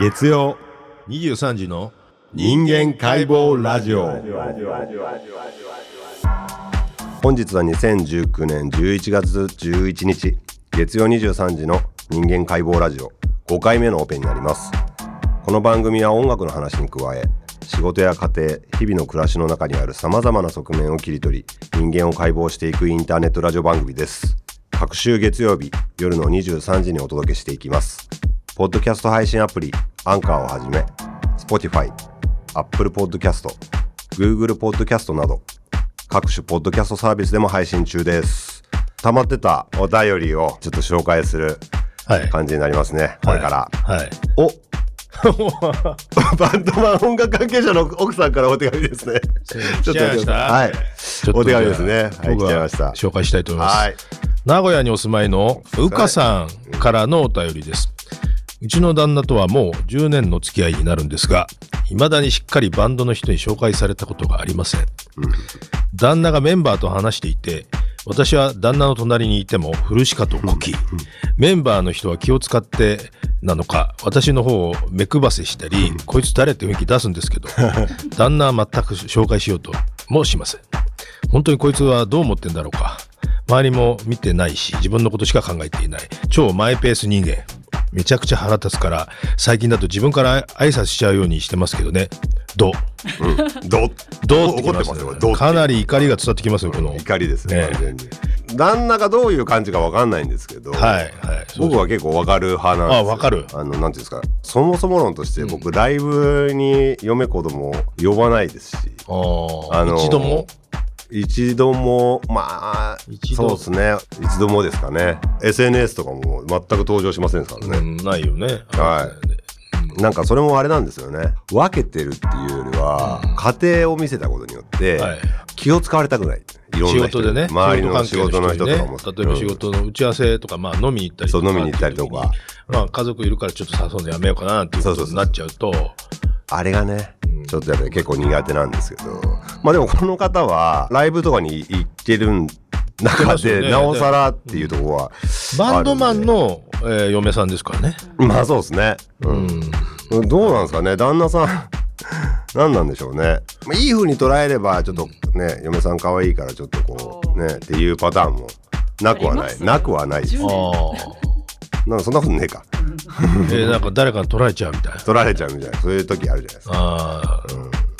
月曜。23時の人間解剖ラジオ。本日は2019年11月11日月曜23時の人間解剖ラジオ。5回目のオペになります。この番組は音楽の話に加え仕事や家庭日々の暮らしの中にあるさまざまな側面を切り取り人間を解剖していくインターネットラジオ番組です。各週月曜日夜の23時にお届けしていきますポッドキャスト配信アプリアンカーをはじめ Spotify、Apple Podcast、Google Podcast など各種ポッドキャストサービスでも配信中です。溜まってたお便りをちょっと紹介するはい。感じになりますね、これから、はい。お。バンドマン音楽関係者の奥さんからお手紙ですね。ちょっとはい。お手紙ですね。はい、来ちゃいました。紹介したいと思います、はい。名古屋にお住まいのうかさんからのお便りですうちの旦那とはもう10年の付き合いになるんですが未だにしっかりバンドの人に紹介されたことがありません。旦那がメンバーと話していて私は旦那の隣にいてもフルシカとこきメンバーの人は気を使ってなのか私の方を目配せしたりこいつ誰って雰囲気出すんですけど 旦那は全く紹介しようともしません。本当にこいつはどう思ってんだろうか。周りも見てないし自分のことしか考えていない。超マイペース人間めちゃくちゃ腹立つから最近だと自分から挨拶しちゃうようにしてますけどね。ど。うど。うど。うってきます怒ってますよ。どうかなり怒りが伝わってきますよこの。怒りですね。ね。完全に。旦那がどういう感じかわかんないんですけど。はいはい僕は結構わかる派なんですよ。あわかる。あのなんていうんですか。そもそも論として僕、ライブに嫁子供呼ばないですし。あの一度も？一度もまあ一度？そうですね。一度もですかね。SNS とかも全く登場しませんからね、うんないよね。はい。なんかそれもあれなんですよね。分けてるっていうよりは、家庭を見せたことによって、はい。気を使われたくない。いろん仕なでね。周りの仕事の人とかも、例えば仕事の打ち合わせとか、まあ飲みに行ったりとか。そう飲みに行ったりとか。まあ家族いるからちょっと誘うのやめようかなっていうことになっちゃうとあれがね、ちょっとやっぱり結構苦手なんですけど。まあでもこの方はライブとかに行ってる中で、なおさらっていうところはバンドマンの、えー嫁さんですからね。まあそうですね、うん。うん。どうなんですかね？旦那さん 何なんでしょうね、まあ、いい風に捉えればちょっとね嫁さん可愛いからちょっとこうねっていうパターンもなくはない、なくはないです10あなんかそんなことねえか。あ、えーなんか誰かに取られちゃうみたいな。取られちゃうみたいな。そういう時あるじゃないですか。ああ、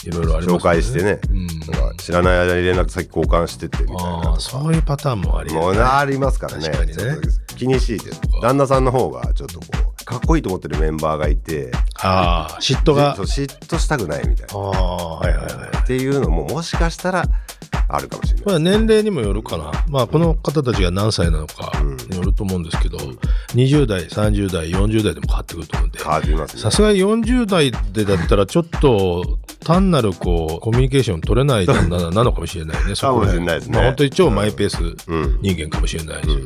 いろいろあります紹介してね、うん。なんか知らない間に連絡先交換してってみたいなああそういうパターンもありもうありますからね。ね。気にしいです旦那さんの方がちょっとこうかっこいいと思ってるメンバーがいてああ嫉妬が？嫉妬したくないみたいあな。あはいはいはい。っていうのももしかしたらあるかもしれないこれは年齢にもよるかな、まあ、この方たちが何歳なのかによると思うんですけど、20代30代40代でも変わってくると思うんでさすがに40代でだったらちょっと単なるこうコミュニケーション取れない旦那なのかもしれないねそこかもしれないですね。まあ、本当に超マイペースうん。人間かもしれないですよね、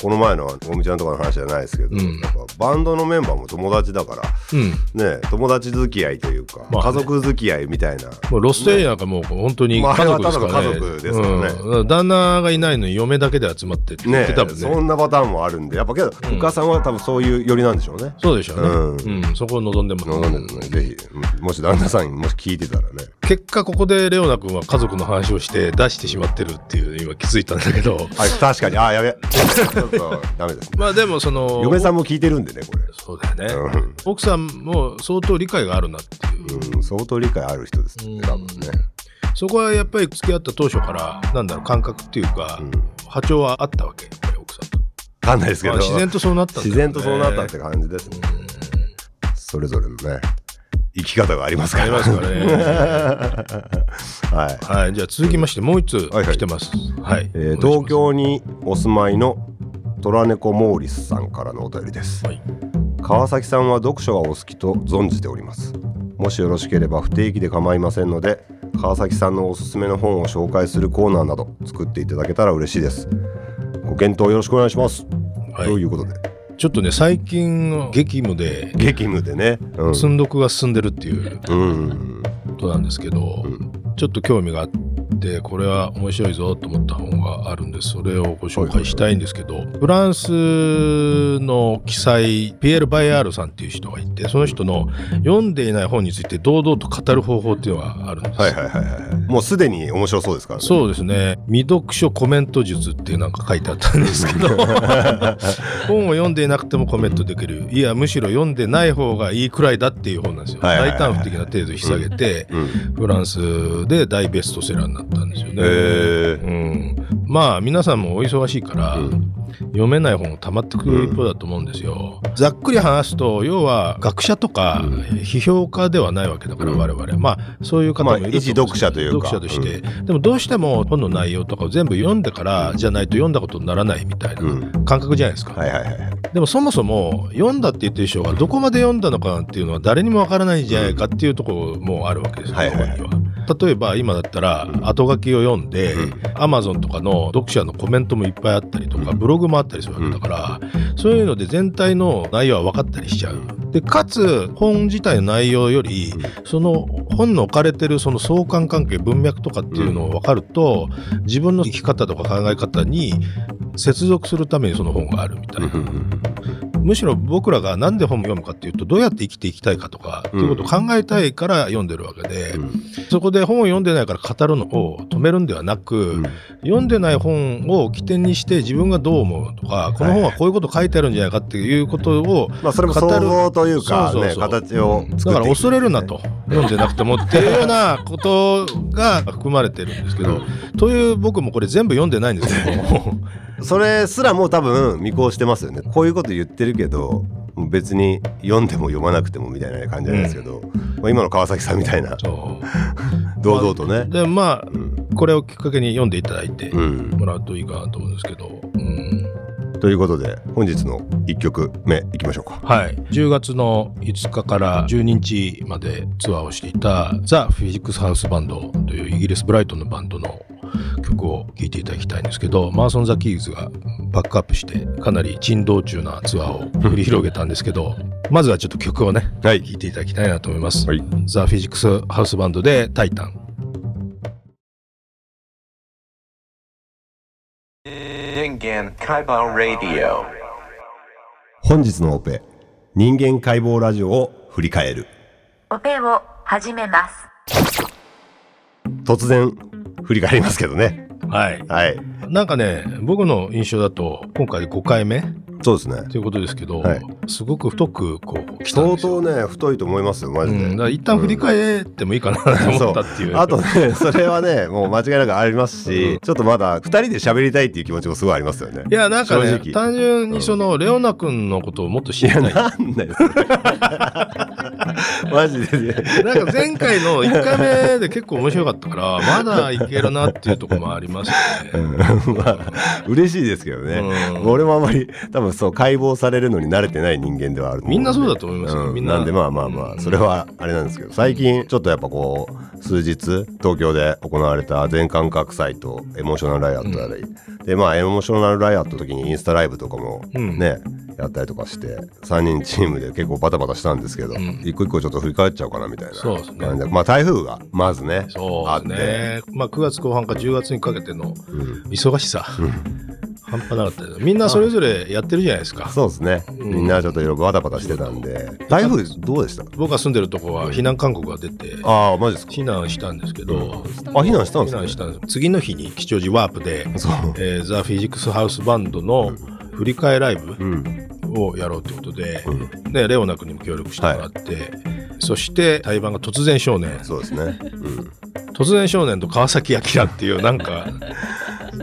この前のおみちゃんとかの話じゃないですけど、ん。やっぱバンドのメンバーも友達だからうん。ね友達付き合いというか、まあね。家族付き合いみたいな。もうロストエリアなんかもう本当にまあ家族ですからね。家族ですからね。うん。旦那がいないのに嫁だけで集まってって言っねてたもんね。そんなパターンもあるんでやっぱけど、お母さんは多分そういう寄りなんでしょうね。そうでしょうね。ううん、そこを望んでます。飲んでるね。ぜひもし旦那さんにもし聞いてたらね結果ここでレオナ君は家族の話をして出してしまってるっていう今気づいたんだけど。あ確かに。あやべダメですねまあでもその嫁さんも聞いてるんでねこれ。そうだよね、うん。奥さんも相当理解があるなっていう、うん、相当理解ある人ですね多分ね。そこはやっぱり付き合った当初からなんだろう感覚っていうか、波長はあったわけ？やっぱり奥さんと、分かんないですけど。まあ自然とそうなったね。自然とそうなったって感じですね。それぞれのね生き方がありますから。ね。はい。はい。じゃあ続きましてもう一つ来てます。はい、えー東京にお住まいの虎猫モーリスさんからのお便りです、はい。川崎さんは読書がお好きと存じております。もしよろしければ不定期で構いませんので川崎さんのおすすめの本を紹介するコーナーなど作っていただけたら嬉しいです。ご検討よろしくお願いします、はい。ということでちょっとね最近激務で激務でね。うん、積んどくが進んでるっていううん。ことなんですけど、ちょっと興味があっってこれは面白いぞと思った本があるんです。それをご紹介したいんですけど、フランスの記載ピエール・バイアールさんっていう人がいてその人の読んでいない本について堂々と語る方法っていうのがあるんです、はいはいはいはい。もうすでに面白そうですからね。そうですね。未読書コメント術っていうなんか書いてあったんですけど 本を読んでいなくてもコメントできる。いやむしろ読んでない方がいいくらいだっていう本なんですよ、大胆不敵な程度引き下げて、うん。フランスで大ベストセラーになったんですよね。うん、まあ皆さんもお忙しいから、うん。読めない本が溜まってくる一方だと思うんですよ。ざっくり話すと要は学者とかうん。批評家ではないわけだから、うん我々。まあそういう方もいると思うんですまあ一読者というか。読者として、でもどうしても本の内容とかを全部読んでからじゃないと読んだことにならないみたいなうん。感覚じゃないですか。はいはいはいでもそもそも読んだって言ってる人がどこまで読んだのかっていうのは誰にもわからないんじゃないかっていうところもあるわけですよ、はいはい。本には。例えば今だったら後書きを読んで、うんアマゾンとかの読者のコメントもいっぱいあったりとか、うんブログもあったりするわけだから、そういうので全体の内容は分かったりしちゃう。でかつ本自体の内容より、その本の置かれてるその相関関係文脈とかっていうのを分かると、自分の生き方とか考え方に接続するためにその本があるみたいな。むしろ僕らが何で本を読むかっていうとどうやって生きていきたいかとかっていうことを考えたいから読んでるわけで、そこで本を読んでないから語るのを止めるんではなく、読んでない本を起点にして自分がどう思うとかこの本はこういうこと書いてあるんじゃないかっていうことをまあそれも想像というかねそうそうそう。形をだから恐れるなと。読んでなくてもっていうようなことが含まれてるんですけど、という僕もこれ全部読んでないんですけどもそれすらもう多分見越してますよね。こういうこと言ってるけど別に読んでも読まなくてもみたいな感じなんですけど、まあ、今の川崎さんみたいな 堂々とね、でまあうん。これをきっかけに読んでいただいてうんもらうといいかなと思うんですけど、うん。ということで本日の1曲目いきましょうか。はい、10月の5日から12日までツアーをしていたザ・フィジックス・ハウス・バンドというイギリス・ブライトンのバンドの曲を聴いていただきたいんですけどマーソン・ザ・キーズがバックアップしてかなり珍道中なツアーを繰り広げたんですけどまずはちょっと曲をねはい聴いていただきたいなと思います。はいザ・フィジックス・ハウス・バンドで「タイタン」.本日のオペ人間解剖ラジオを振り返るオペを始めます。突然振り返りますけどね。はい、はい。なんかね僕の印象だと今回5回目そうですね。ということですけど、はい。すごく太くこう相ですよ。当ね太いと思いますよマジで、うん、だ一旦振り返ってもいいかなと思ったっていう。あとね それはねもう間違いなくありますし、ちょっとまだ2人で喋りたいっていう気持ちもすごいありますよね。いやなんかね単純にその、レオナ君のことをもっと知りたい。なんだよ。マジでね。なんか前回の1回目で結構面白かったからまだいけるなっていうところもありますよね。まあ嬉しいですけどね、うん。俺もあんまり多分そう解剖されるのに慣れてない人間ではあるみんなそうだと思いますよ。うん。みんな。なんでまあまあまあうん。それはあれなんですけど最近ちょっとやっぱこう数日東京で行われた全感覚祭とエモーショナルライアットあり、でまあエモーショナルライアットの時にインスタライブとかもうん。ね、やったりとかして3人チームで結構バタバタしたんですけど、ん。一個一個ちょっと振り返っちゃおうかなみたいなそうですね。感じで。まあ台風がまずねそうあって。まあ9月後半か10月にかけてのうん。忙しさ、半端なかったみんなそれぞれやってるじゃないですか。そうですね、うん。みんなちょっといろいろバタバタしてたんで台風どうでした？僕が住んでるとこは避難勧告が出てああマジですか。避難したんですけど、あ避難したんですか避難したんです次の日に吉祥寺ワープで、えーザ・フィジックス・ハウスバンドの振り替えライブうん。をやろうということで、レオナ君にも協力してもらって、そして対バンが突然少年。そうですね、うん。突然少年と川崎明っていうなんか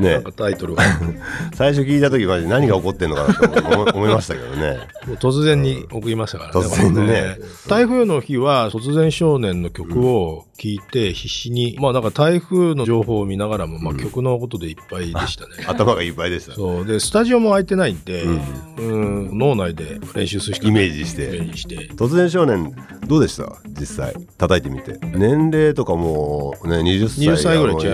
なねんかタイトルが。最初聞いた時マジ何が起こってんのかなと思い思いましたけどね。突然に送りましたからね。突然にね。台風の日は突然少年の曲を聴いて必死に、まあなんか台風の情報を見ながらも、まあ曲のことでいっぱいでしたね。頭がいっぱいでした。そう。でスタジオも空いてないんで、うん。脳内で練習するしかイメージして。イメージして。突然少年どうでした？実際。叩いてみて。年齢とかもね20歳20歳ぐらい違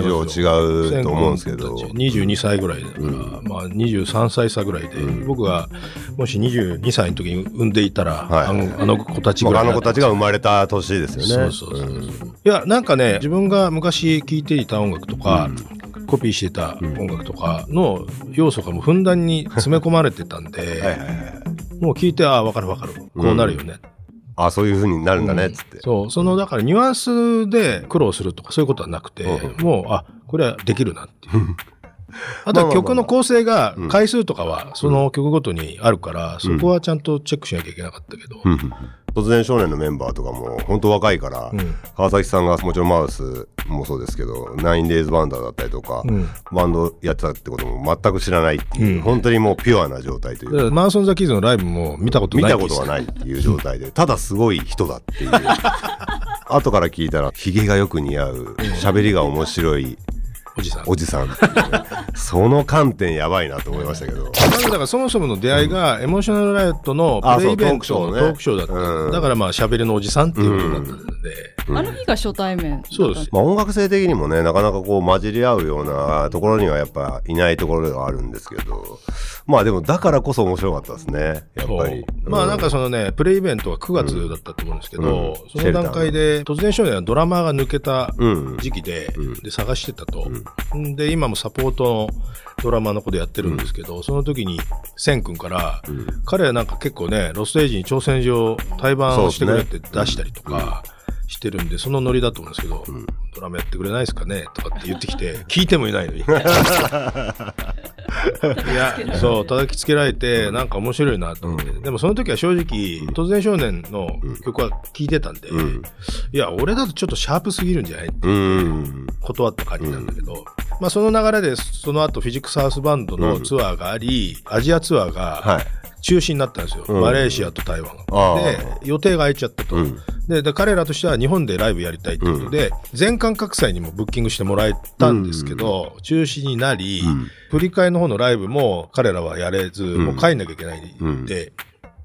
うと思うんですけど22歳ぐらいだから、まあ23歳差ぐらいで、僕がもし22歳の時に産んでいたら、はい。あのあの子たちぐまらいああの子たちが生まれた年ですよね。そうそうそう。そういやなんかね自分が昔聴いていた音楽とか、コピーしてた音楽とかの要素がもうふんだんに詰め込まれてたんではいもう聞いてああ分かる分かる。こうなるよね、あそういう風になるんだねっつって、そう。そのだからニュアンスで苦労するとかそういうことはなくて、うん。もうあこれはできるなっていう。あとは曲の構成がうん。回数とかはその曲ごとにあるから、そこはちゃんとチェックしなきゃいけなかったけど、うん突然少年のメンバーとかも本当若いから、うん。川崎さんがもちろんマウスもそうですけどナインデイズバンダーだったりとか、うん。バンドやってたってことも全く知らないっていう、うん。本当にもうピュアな状態というマーソン・ザ・キーズのライブも見たことない見たことがないっていう状態で、ただすごい人だっていう。後から聞いたら、ヒゲがよく似合う、喋りが面白いおじさん。おじさん。ね その観点やばいなと思いましたけど。まずだからそもそもの出会いが、エモーショナルライトのあプレイベントのトトークショーね。ークショーだった、うん。だからまあ喋りのおじさんっていうことだったんで、あの日が初対面そうです。まあ音楽性的にもね、なかなかこう混じり合うようなところにはやっぱいないところではあるんですけど、まあでもだからこそ面白かったですね、やっぱり。まあなんかそのね、プレイイベントは9月だったと思うんですけど、うん。その段階で突然少年はドラマーが抜けたうん。時期で,、うん。で探してたと、ん。で今もサポートのドラマーの子でやってるんですけど、その時に千君から、彼はなんか結構ねロステージに挑戦状対バンしてくれって出したりとか。してるんで、そのノリだと思うんですけど、ドラマやってくれないですかね？とかって言ってきて、聞いてもいないのに。いや、そう、叩きつけられて、なんか面白いなと思って。でもその時は正直、突然少年の曲は聞いてたんで、んいや、俺だとちょっとシャープすぎるんじゃないうん。断った感じなんだけど、まあその流れで、その後フィジックスハウスバンドのツアーがあり、アジアツアーがはい。中止になったんですよ。うん。マレーシアと台湾。で、予定が空いちゃったと。うん。でで彼らとしては日本でライブやりたいっていうことで、全館各祭にもブッキングしてもらえたんですけど、中止になり、ん。振り替えの方のライブも彼らはやれず、もう帰んなきゃいけないんで、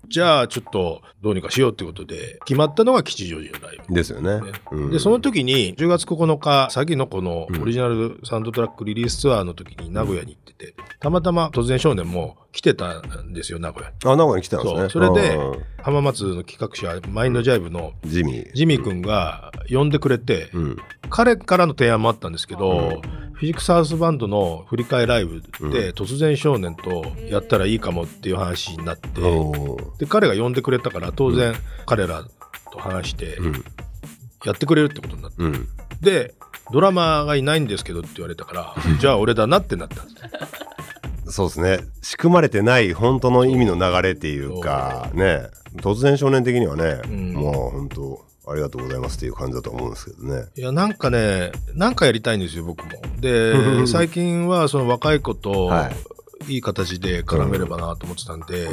じゃあちょっとどうにかしようってことで、決まったのが吉祥寺のライブ。ですよね。うんで、その時に10月9日、詐欺の子のオリジナルサウンドトラックリリースツアーの時に名古屋に行ってて、たまたま突然少年も来てたんですよ、名古屋に。あ、名古屋に来てたんですね。それでうん浜松の企画者、マインドジャイブのジミー。ジミー君が呼んでくれて、うん。彼からの提案もあったんですけど、フィジックスハウスバンドの振り替えライブで、突然少年とやったらいいかもっていう話になって、で彼が呼んでくれたから当然彼らと話してん。やってくれるってことになって、うん。でドラマーがいないんですけどって言われたから じゃあ俺だなってなった。んですそうですね。仕組まれてない本当の意味の流れっていうか、ね、突然少年的にはね、ん。もう本当、ありがとうございますっていう感じだと思うんですけどね。いやなんかねなんかやりたいんですよ僕もで 最近はその若い子と、はいいい形で絡めればなと思ってたんで、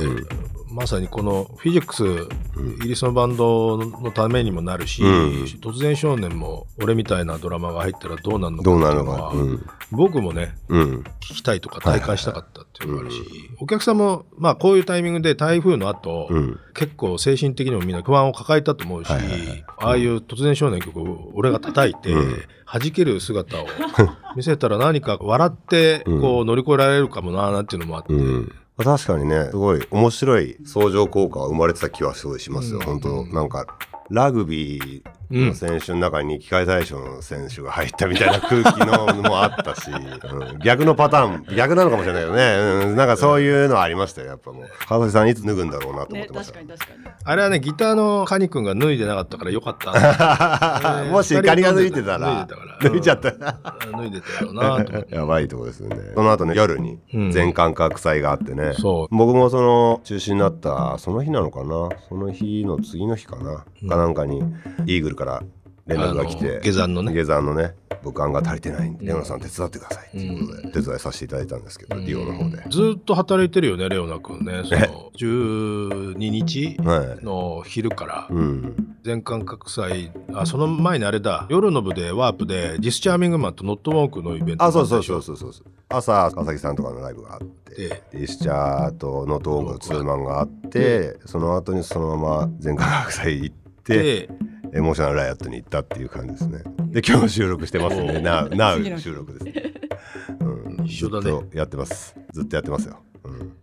まさにこのフィジックス、イギリスのバンドのためにもなるし、うん。突然少年も俺みたいなドラマが入ったらどうなるのかっていうのは。うん。僕もねうん。聞きたいとか体感したかったっていうのがあるし、お客さんもまあこういうタイミングで台風の後、うん。結構精神的にもみんな不安を抱えたと思うし、ああいう突然少年曲を俺が叩いて、弾ける姿を見せたら何か笑ってこう乗り越えられるかもななんていうのもあって、うん。確かにね、すごい面白い相乗効果が生まれてた気はすごいしますよ。本当なんか、ラグビーの選手の中に機械対象の選手が入ったみたいな空気のもあったし、うん。逆のパターン、逆なのかもしれないけどね、うん。なんかそういうのはありましたよ、やっぱもう。川崎さんいつ脱ぐんだろうなと思っねてました。確かに確かに。あれはねギターのカニ君が脱いでなかった。からよかったもし仮が抜いてたら脱いでたから、抜いちゃった。脱いでたやろうな。やばいとこですよね。その後ね、夜に全感覚祭があってね、そう。僕もその中止になったその日なのかな、その日の次の日かな、かなんかにイーグルから連絡が来あて、の下山のね。下山のね、僕案が足りてないんで、レオナさん手伝ってくださいっていうことで、手伝いさせていただいたんですけど、リオの方で。ずっと働いてるよねレオナ君ね。その12日はい。の昼からうん。全館覚祭あその前にあれだ。夜の部でワープでディスチャーミングマンとノットウォークのイベントあ、そうそうそうそうそう。朝、川崎さんとかのライブがあってで、ディスチャーとノートウォークのツーマンがあって、その後にそのまま全国学祭行って、でエモーショナルライアットに行ったっていう感じですね。で、今日収録してますんで、な、な次の日。収録です。うん、一緒だね。ずっとやってます。ずっとやってますよ。うん、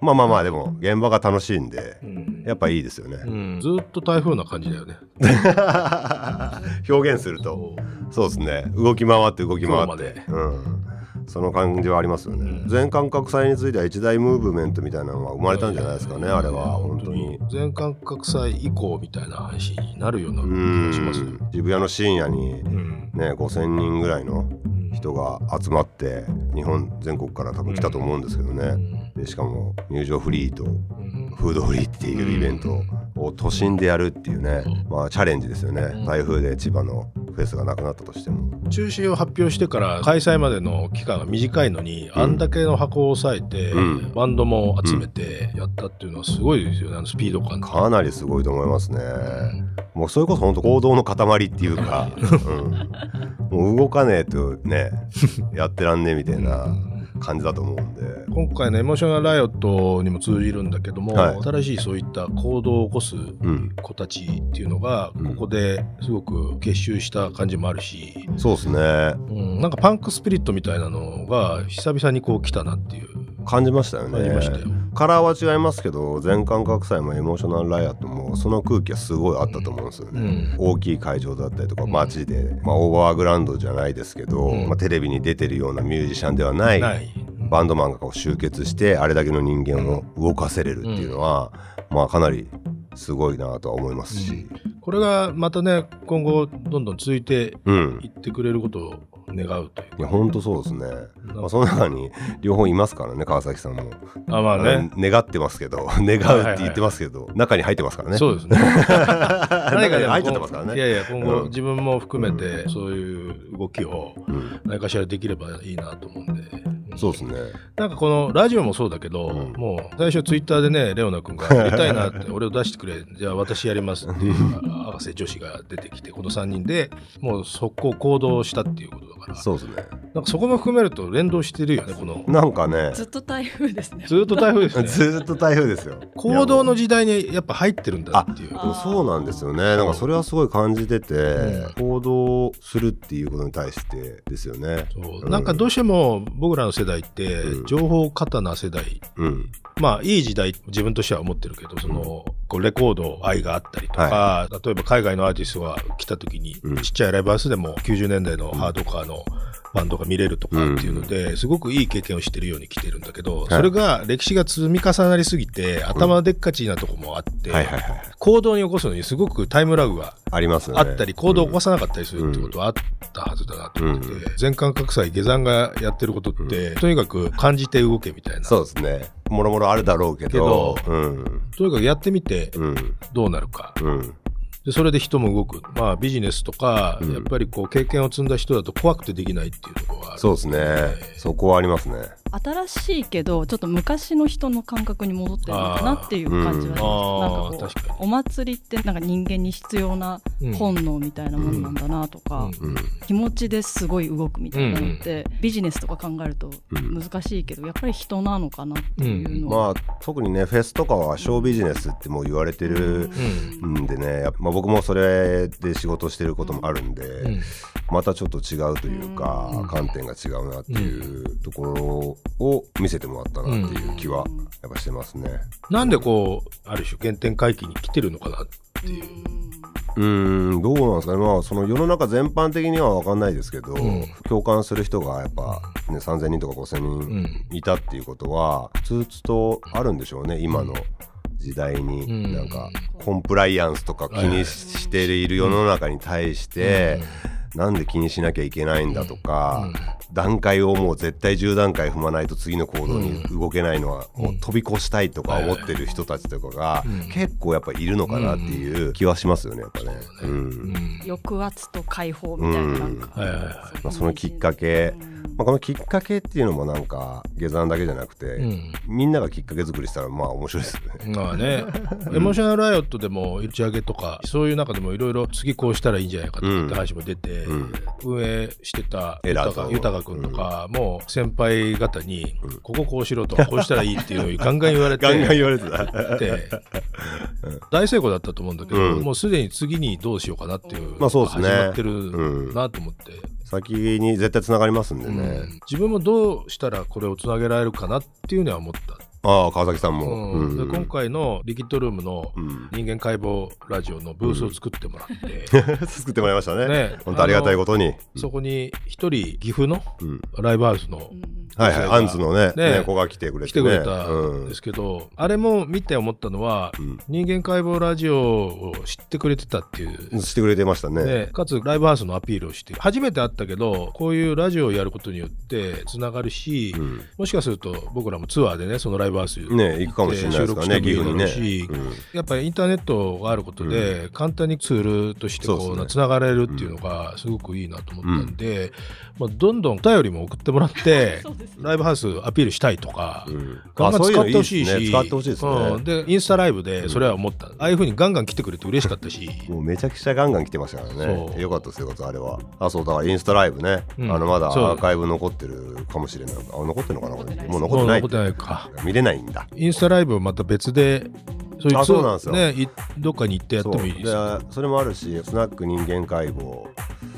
まあまあまあ、でも、現場が楽しいんで、うん。やっぱいいですよね、うん、ずっと台風な感じだよね。表現すると。そうですね。動き回って動き回って、うん、その感じはありますよね、うん。全感覚祭については一大ムーブメントみたいなのが生まれたんじゃないですかねあれは本当に。全感覚祭以降みたいな話になるような気うん。がしますよ。渋谷の深夜にうん。ね5,000人ぐらいのうん。人が集まって日本全国から多分来たと思うんですけどね、でしかも入場フリーとうん。フードフリーっていうイベントを都心でやるっていうね、まあチャレンジですよね、台風で千葉のフェスがなくなったとしても。中止を発表してから開催までの期間が短いのに、あんだけの箱を抑えて、うん。バンドも集めてやったっていうのはすごいですよね。あのスピード感かなりすごいと思いますね、もうそれこそ本当行動の塊っていうか、うん、もう動かねえとねやってらんねえみたいな感じだと思うんで。今回のエモーショナルライオットにも通じるんだけども、はい。新しいそういった行動を起こすん。子たちっていうのがうん。ここですごく結集した感じもあるし、そうですね。うん、なんかパンクスピリットみたいなのが久々にこう来たなっていう。感じましたよね。感じましたよ。カラーは違いますけど全感覚祭もエモーショナルライアットもその空気はすごいあったと思うんですよね、大きい会場だったりとか街で、まあ、オーバーグラウンドじゃないですけど、うん。まあ、テレビに出てるようなミュージシャンではないバンドマンがこう集結してあれだけの人間を動かせれるっていうのは、まあかなりすごいなとは思いますし、これがまたね今後どんどん続いてうん、いってくれることを願うといういや本当そうですね、まあ、その中に両方いますからね川崎さんも、あまあね。願ってますけど 願うって言ってますけど、中に入ってますからね。そうですね。中に入っちゃってますからね。いやいや今後、うん。自分も含めてそういう動きをうん。何かしらできればいいなと思うんで、そうですね。なんかこのラジオもそうだけど、うん。もう最初ツイッターでねレオナ君がやりたいなって 俺を出してくれじゃあ私やりますっていう博士女子が出てきてこの3人でもう速攻行動したっていうことだから。そうですね。なんかそこも含めると連動してるよねこの。なんかね。ずっと台風ですね。ずっと台風ですね。ずーっと台風ですよ。行動の時代にやっぱ入ってるんだっていう。そうなんですよね。なんかそれはすごい感じてて、行動するっていうことに対してですよね。そう。なんかどうしても僕らの世代ってうん。情報過多な世代。うん。まあいい時代自分としては思ってるけどそのこうレコード愛があったりとか、例えば海外のアーティストが来た時に、うん。ちっちゃいライブハウスでも90年代のハードカーのバンドが見れるとかっていうので、すごくいい経験をしてるように来てるんだけど、それが歴史が積み重なりすぎて頭でっかちなとこもあって、はいはいはい行動に起こすのにすごくタイムラグがありますあったり行動を起こさなかったりするってことはあったはずだなと思ってて、うん。全感覚祭下山がやってることって、とにかく感じて動けみたいな。そうですね。もろもろあるだろうけどうん。とにかくやってみてうん。どうなるか、うんでそれで人も動く。まあビジネスとか、うん。やっぱりこう経験を積んだ人だと怖くてできないっていうところがある。そうですね。そこはありますね新しいけどちょっと昔の人の感覚に戻ってるのかなっていう感じはします、なんかこうお祭りってなんか人間に必要な本能みたいなものなんだなとか、うん。うん。気持ちですごい動くみたいなのって、ビジネスとか考えるとうん。難しいけどやっぱり人なのかなっていうのは、まあ特にねフェスとかはショービジネスってもう言われてるうん。ん。でね、やっぱまあ、僕もそれで仕事してることもあるんで、うんまたちょっと違うというか、うん。観点が違うなっていうところを見せてもらったなっていう気はやっぱしてますね。なんでこうある種原点回帰に来てるのかなっていう、うーんどうなんですかね。まあその世の中全般的には分かんないですけど、ん。共感する人がやっぱ、ね、3,000人とか5,000人いたっていうことはつーつとあるんでしょうね今の時代に、うん。なんかコンプライアンスとか気にしている世の中に対して、なんで気にしなきゃいけないんだとか、段階をもう絶対10段階踏まないと次の行動に動けないのはもう飛び越したいとか思ってる人たちとかが結構やっぱいるのかなっていう気はしますよねやっぱね。うん。抑圧と解放みたいななんか、はいはいはい。まあ、そのきっかけ、まあ、このきっかけっていうのもなんか下山だけじゃなくて、うん。みんながきっかけ作りしたらまあ面白いですよね。まあね、エモーショナルライオットでも打ち上げとかそういう中でもいろいろ次こうしたらいいんじゃないかとかって話も出て、うん。運営してた豊豊君とかも先輩方に、こここうしろとこうしたらいいっていうのをガンガン言われてガンガン言われてた。て大成功だったと思うんだけど、うん。もうすでに次にどうしようかなっていうまあそうですね。始まってるなと思って、先に絶対つながりますんでね。自分もどうしたらこれをつなげられるかなっていうのは思った。ああ川崎さんも、うん。でうん。今回のリキッドルームのうん。人間解剖ラジオのブースを作ってもらって、作ってもらいましたね。ね。本当ありがたいことに、そこに一人岐阜のうん。ライブハウスのうんはいはいアンツのね子が来てくれて、ね、来てくれたうん。んですけど、あれも見て思ったのは、うん。人間解剖ラジオを知ってくれてたっていう。してくれてましたね。ね、かつライブハウスのアピールをして初めて会ったけどこういうラジオをやることによってつながるし、うん。もしかすると僕らもツアーでねそのライブハウスね行くかもしれないですからね岐阜にね、しうん。やっぱりインターネットがあることで、簡単にツールとしてこうつながれるっていうのがすごくいいなと思ったんで、まあ、どんどんお便りも送ってもらって ライブハウスアピールしたいとか、うん。ガンガン使ってほしいしあそううのですね。使ってほしいですね、うん。でインスタライブでそれは思った、ああいうふうにガンガン来てくれて嬉しかったし、もうめちゃくちゃガンガン来てましたからね。よかったですよあれは。あそうだからインスタライブね、うん。あのまだアーカイブ残ってるかもしれない。あ残ってるのかなこれ。もう残っもてない。う残ってないか。見れないんだ。インスタライブまた別でそういあそうなんですよ。ねいどっかに行ってやってもいいですよ。そそれもあるしスナック人間解剖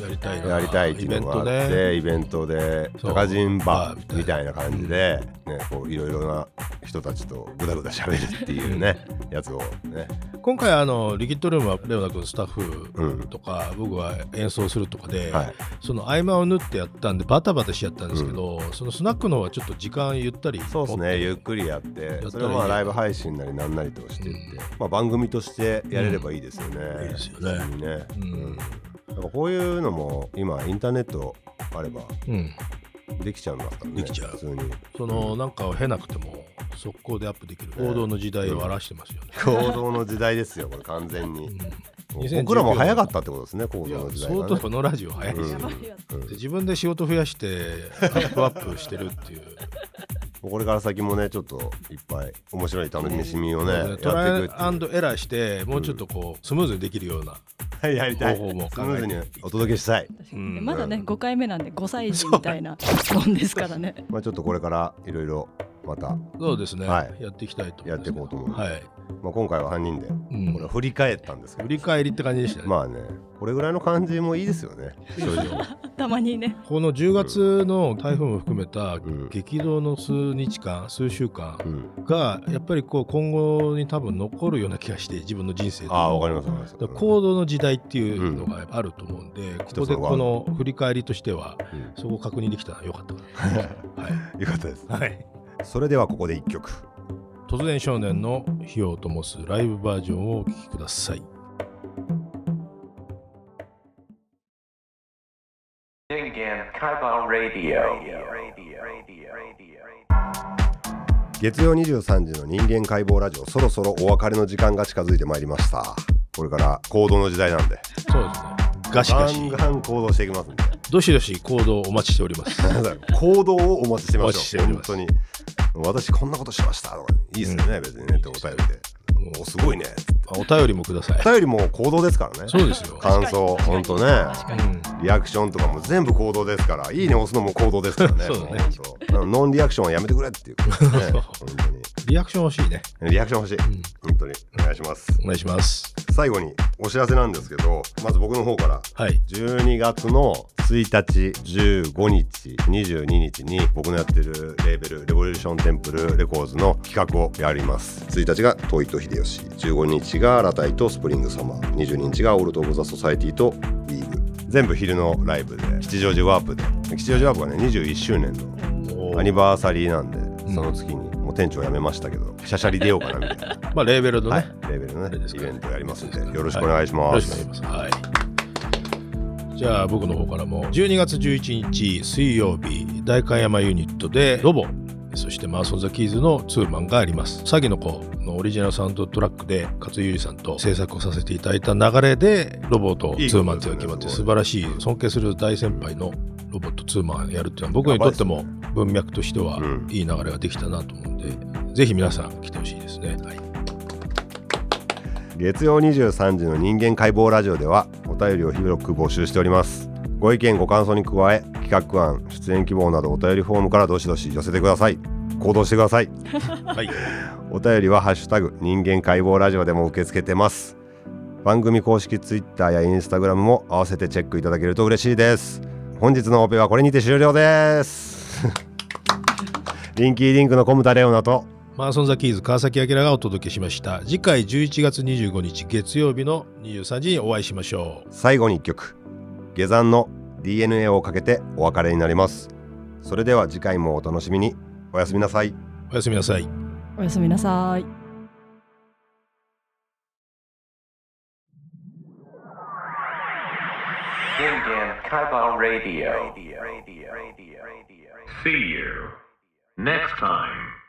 やりたいなやりたいっていうのがあってイベントで高人ババーーみたいな。感じで、ね、こういろいろな人たちとぐだぐだ喋るっていうねやつをね。今回あのリキッドルームはレオナ君スタッうん。フとか、僕は演奏するとかで、はい。その合間を縫ってやったんでバタバタしちゃったんですけど、そのスナックの方はちょっと時間ゆったりそうですねゆっりくりやってそれをまあライブ配信なりなんなりとしていって、まあ、番組としてやれればいいですよね、いいですよね。ね、うんやっぱこういうのも今インターネットあればうん、できちゃうんだ。からねできちゃう。普通に。そのなんかを経なくても速攻でアップできる。報道の時代を表してますよね、行動の時代ですよこれ完全に、うん。僕らも早かったってことですね行いや動の時代が、ね、相当このラジオ早いですよ、うん。やばいやつで自分で仕事増やしてアップアップしてるっていうこれから先もねちょっといっぱい面白い楽しみをね、やっていくトライアンドエラーしてもうちょっとこうスムーズにできるような、やりたい方法もスムーズにお届けしたい、うん。まだね5回目なんで5歳児みたいなもんですからね。まあ、ちょっとこれからいろいろまた、そうですね、はい。やっていきたいと思やっていこうと思います。はい、まあ、今回は3人でうん。これを振り返ったんですけど、振り返りって感じでしたね、まあねこれぐらいの感じもいいですよね。正直。たまにね。この10月の台風も含めたん。激動の数日間数週間うん。がやっぱりこう今後に多分残るような気がして自分の人生ああわかりますわかります。だから行動の時代っていうのがあると思うんで、ここでこの振り返りとしてはうん。そこを確認できたらよかったかな。はい。よかったです。はいそれではここで1曲。突然少年の火を灯すライブバージョンをお聴きください.月曜23時の人間解剖ラジオそろそろお別れの時間が近づいてまいりました。これから行動の時代なんで。そうですね。ガシガシ。ガンガン行動していきますんでどしどし行動お待ちしております。行動をお待ちしてましょう。おります。本当に。私こんなことしました。とかいいですよね、別にねってお便りで。もうすごいね。あお便りもください。お便りも行動ですからね。そうですよ、感想本当ね。うんリアクションとかも全部行動ですからいいね。押すのも行動ですからね。そうだねノンリアクションはやめてくれっていうことね。本リアクション欲しいね。リアクション欲しい、本当に。お願いします。お願いします。最後にお知らせなんですけどまず僕の方から。はい。12月の1日15日22日に僕のやってるレーベルレボリューションテンプルレコーズの企画をやります。1日がトイと秀吉。15日がラタイとスプリングサマー22日がオルト・オブ・ザ・ソサエティとリーグ。全部昼のライブで。吉祥寺ワープで。吉祥寺ワープがね21周年のアニバーサリーなんでその月に店長辞めましたけどシャシャリ出ようかなみたいな まあレーベルのね、はい、レベルのねイベントやりますんでよろしくお願いします。よろしくお願いします。はい。じゃあ僕の方からも12月11日水曜日代官山ユニットでロボそしてマーソン・ザ・キーズのツーマンがあります。詐欺の子のオリジナルサウンドトラックで勝裕二さんと制作をさせていただいた流れでロボとツーマンっていうのが決まって素晴らしい尊敬する大先輩のロボットツーマンやるっていうのは僕にとっても文脈としてはうん。いい流れができたなと思うんで、ぜひ皆さん来てほしいですね。はい。月曜23時の人間解剖ラジオではお便りを広く募集しております。ご意見ご感想に加え企画案出演希望などお便りフォームからどしどし寄せてください。行動してください。はい。お便りはハッシュタグ人間解剖ラジオでも受け付けてます。番組公式ツイッターやインスタグラムも合わせてチェックいただけると嬉しいです本日のオペはこれにて終了です。リンキーリンクのコムタレオナと。マーソン・ザ・キーズ川崎明がお届けしました。次回11月25日月曜日の23時にお会いしましょう。最後に一曲。下山の DNA をかけてお別れになります。それでは次回もお楽しみに。おやすみなさい。おやすみなさい。おやすみなさい。Kaiba Radio. Radio. Radio. Radio. See you next time.